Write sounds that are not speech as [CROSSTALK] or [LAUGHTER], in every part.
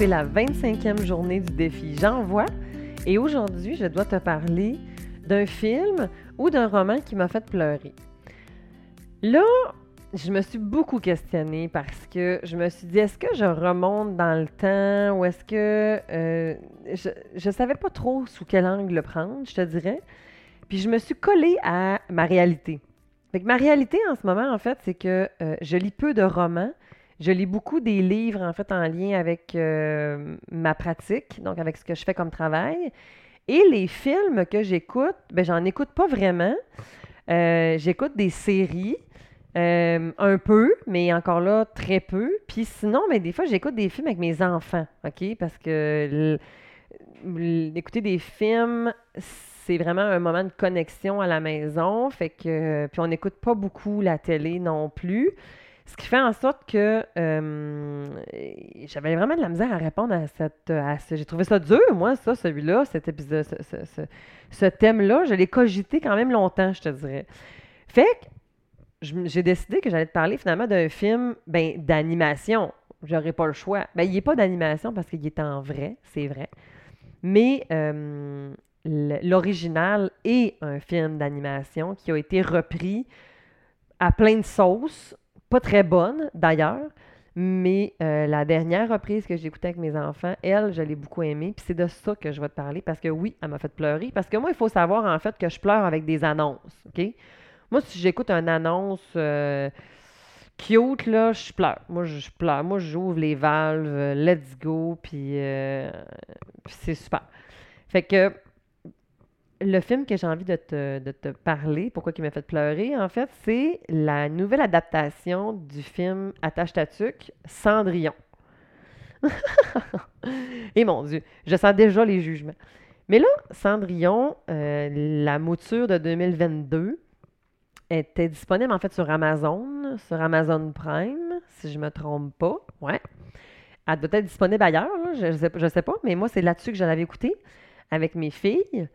c'est la 25e journée du défi J'envoie. Et aujourd'hui, je dois te parler d'un film ou d'un roman qui m'a fait pleurer. Là, je me suis beaucoup questionnée parce que je me suis dit, est-ce que je remonte dans le temps ou est-ce que euh, je ne savais pas trop sous quel angle le prendre, je te dirais. Puis je me suis collée à ma réalité. Fait ma réalité en ce moment, en fait, c'est que euh, je lis peu de romans. Je lis beaucoup des livres, en fait, en lien avec euh, ma pratique, donc avec ce que je fais comme travail. Et les films que j'écoute, ben j'en écoute pas vraiment. j'écoute des séries. Euh, un peu, mais encore là, très peu. Puis sinon, mais ben, des fois, j'écoute des films avec mes enfants, OK? Parce que écouter des films, c'est vraiment un moment de connexion à la maison. Fait que, puis on n'écoute pas beaucoup la télé non plus. Ce qui fait en sorte que euh, j'avais vraiment de la misère à répondre à cette. À ce, j'ai trouvé ça dur, moi, ça, celui-là, cet épisode, ce, ce thème-là. Je l'ai cogité quand même longtemps, je te dirais. Fait que j'ai décidé que j'allais te parler finalement d'un film ben, d'animation. J'aurais pas le choix. Ben, il n'est pas d'animation parce qu'il est en vrai, c'est vrai. Mais euh, l'original est un film d'animation qui a été repris à plein de sauces, pas très bonne d'ailleurs, mais euh, la dernière reprise que j'ai écoutée avec mes enfants, elle, je l'ai beaucoup aimée. Puis c'est de ça que je vais te parler parce que oui, elle m'a fait pleurer. Parce que moi, il faut savoir en fait que je pleure avec des annonces. OK? Moi, si j'écoute une annonce euh, cute, là, je pleure. Moi, je pleure. Moi, j'ouvre les valves, euh, let's go, puis, c'est super. Fait que le film que j'ai envie de te, parler, pourquoi il m'a fait pleurer, en fait, c'est la nouvelle adaptation du film Attache ta Cendrillon. [LAUGHS] Et mon Dieu, je sens déjà les jugements. Mais là, Cendrillon, la mouture de 2022, était disponible en fait sur Amazon, sur Amazon Prime, si je ne me trompe pas. Ouais. Elle doit être disponible ailleurs, je ne sais, pas, mais moi, c'est là-dessus que je l'avais écouté avec mes filles.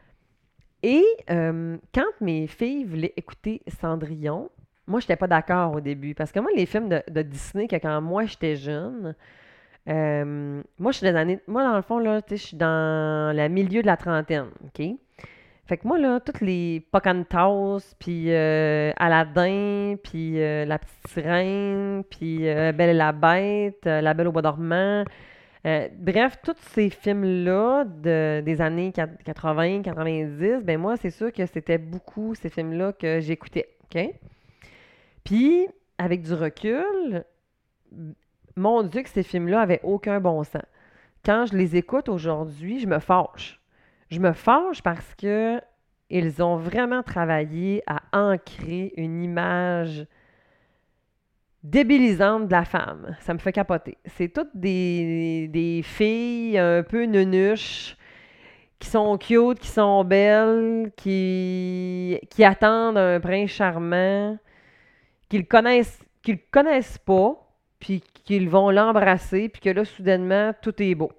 Et euh, quand mes filles voulaient écouter Cendrillon, moi, je n'étais pas d'accord au début. Parce que moi, les films de, Disney, que quand moi, j'étais jeune, euh, moi, je suis des années. Moi, dans le fond, là, je suis dans le milieu de la trentaine. OK? Fait que moi, là, toutes les Pocahontas, puis euh, Aladdin, puis La Petite Sirène, puis Belle et la Bête, La Belle au Bois dormant, bref, tous ces films-là de, des années 80, 90, ben moi, c'est sûr que c'était beaucoup ces films-là que j'écoutais? Puis, avec du recul, mon Dieu que ces films-là avaient aucun bon sens. Quand je les écoute aujourd'hui, je me fâche je me fâche parce que ils ont vraiment travaillé à ancrer une image débilisante de la femme. Ça me fait capoter. C'est toutes des, filles un peu nunuches qui sont cute, qui sont belles, qui, qui attendent un prince charmant, qu'ils connaissent, qu'ils connaissent pas, puis qu'ils vont l'embrasser, puis que là, soudainement, tout est beau.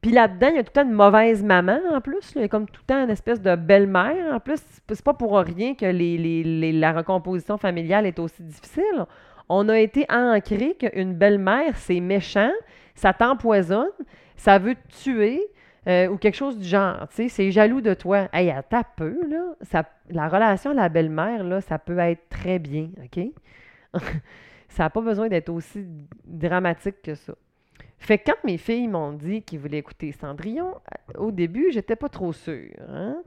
Puis là-dedans, il y a tout le temps une mauvaise maman en plus. Comme tout le temps une espèce de belle-mère. En plus, c'est pas pour rien que la recomposition familiale est aussi difficile. On a été ancré qu'une belle-mère, c'est méchant, ça t'empoisonne, ça veut te tuer. Euh, ou quelque chose du genre, tu c'est jaloux de toi. Hey, à ta peu, là, ça, la relation à la belle-mère, ça peut être très bien, OK? [LAUGHS] ça n'a pas besoin d'être aussi dramatique que ça. Fait que quand mes filles m'ont dit qu'ils voulaient écouter Cendrillon, euh, au début, j'étais pas trop sûre. Hein?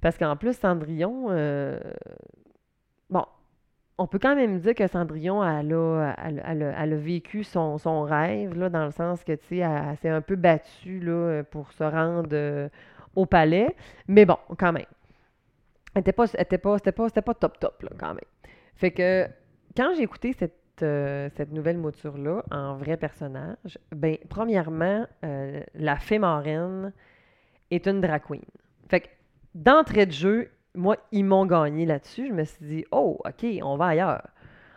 Parce qu'en plus, Cendrillon, euh, bon, on peut quand même dire que Cendrillon, elle a, vécu son, rêve, là, dans le sens que, tu sais, elle, s'est un peu battue là, pour se rendre euh, au palais. Mais bon, quand même. Elle n'était pas, pas, c'était pas, pas top top, là, quand même. Fait que quand j'ai écouté cette euh, cette nouvelle mouture-là en vrai personnage? Ben, premièrement, euh, la fée marraine est une drag queen. Fait que, d'entrée de jeu, moi, ils m'ont gagné là-dessus. Je me suis dit, oh, OK, on va ailleurs.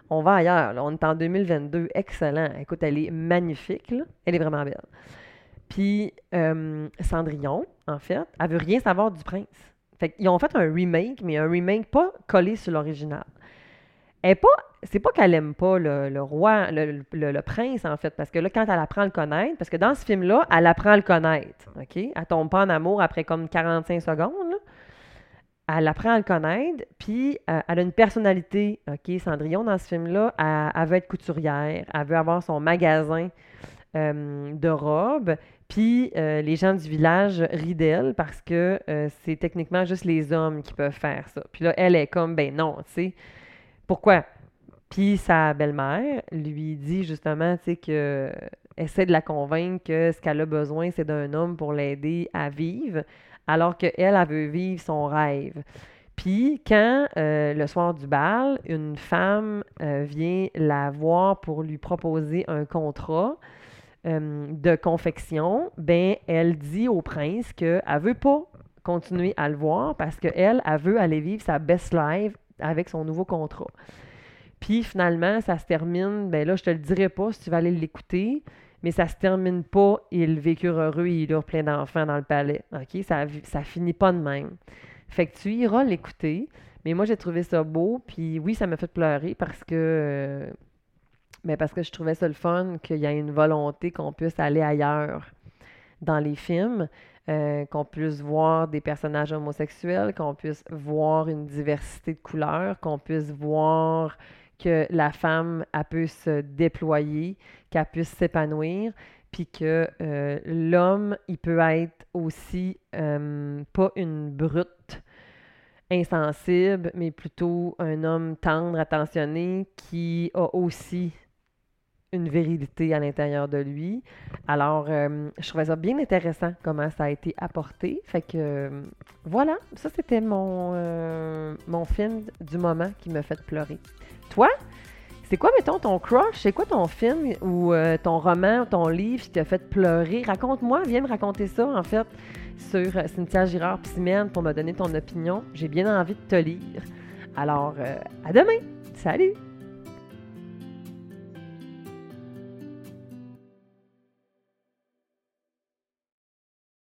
On va ailleurs. On est en 2022. Excellent. Écoute, elle est magnifique. Elle est vraiment belle. Puis, euh, Cendrillon, en fait, elle veut rien savoir du prince. Fait ont fait un remake, mais un remake pas collé sur l'original. Pas c'est pas qu'elle aime pas le, roi, le, prince, en fait, parce que là, quand elle apprend à le connaître, parce que dans ce film-là, elle apprend à le connaître, OK? Elle tombe pas en amour après comme 45 secondes. Elle apprend à le connaître, puis euh, elle a une personnalité, OK? Cendrillon, dans ce film-là, elle, veut être couturière, elle veut avoir son magasin euh, de robes, puis euh, les gens du village rient d'elle parce que c'est techniquement juste les hommes qui peuvent faire ça. Puis là, elle est comme, ben non, tu sais, pourquoi? Puis sa belle-mère lui dit justement, tu sais, que essaie de la convaincre que ce qu'elle a besoin, c'est d'un homme pour l'aider à vivre, alors qu'elle, elle veut vivre son rêve. Puis quand, euh, le soir du bal, une femme euh, vient la voir pour lui proposer un contrat euh, de confection, ben elle dit au prince qu'elle ne veut pas continuer à le voir parce qu'elle, elle veut aller vivre sa best life avec son nouveau contrat. Puis finalement, ça se termine, ben là, je te le dirai pas si tu vas aller l'écouter, mais ça se termine pas, ils vécurent heureux et ils eurent plein d'enfants dans le palais. OK? Ça, ça finit pas de même. Fait que tu iras l'écouter, mais moi, j'ai trouvé ça beau, puis oui, ça m'a fait pleurer parce que... Euh, ben parce que je trouvais ça le fun qu'il y ait une volonté qu'on puisse aller ailleurs dans les films. Euh, qu'on puisse voir des personnages homosexuels, qu'on puisse voir une diversité de couleurs, qu'on puisse voir que la femme, a pu se déployer, qu'elle puisse s'épanouir, puis que euh, l'homme, il peut être aussi euh, pas une brute insensible, mais plutôt un homme tendre, attentionné, qui a aussi une vérité à l'intérieur de lui. Alors, euh, je trouvais ça bien intéressant comment ça a été apporté. Fait que euh, voilà, ça c'était mon, euh, mon film du moment qui m'a fait pleurer. Toi, c'est quoi, mettons, ton crush? C'est quoi ton film ou ton roman, ton livre qui t'a fait pleurer? Raconte-moi, viens me raconter ça, en fait, sur Cynthia Girard Piscine pour me donner ton opinion. J'ai bien envie de te lire. Alors, à demain! Salut!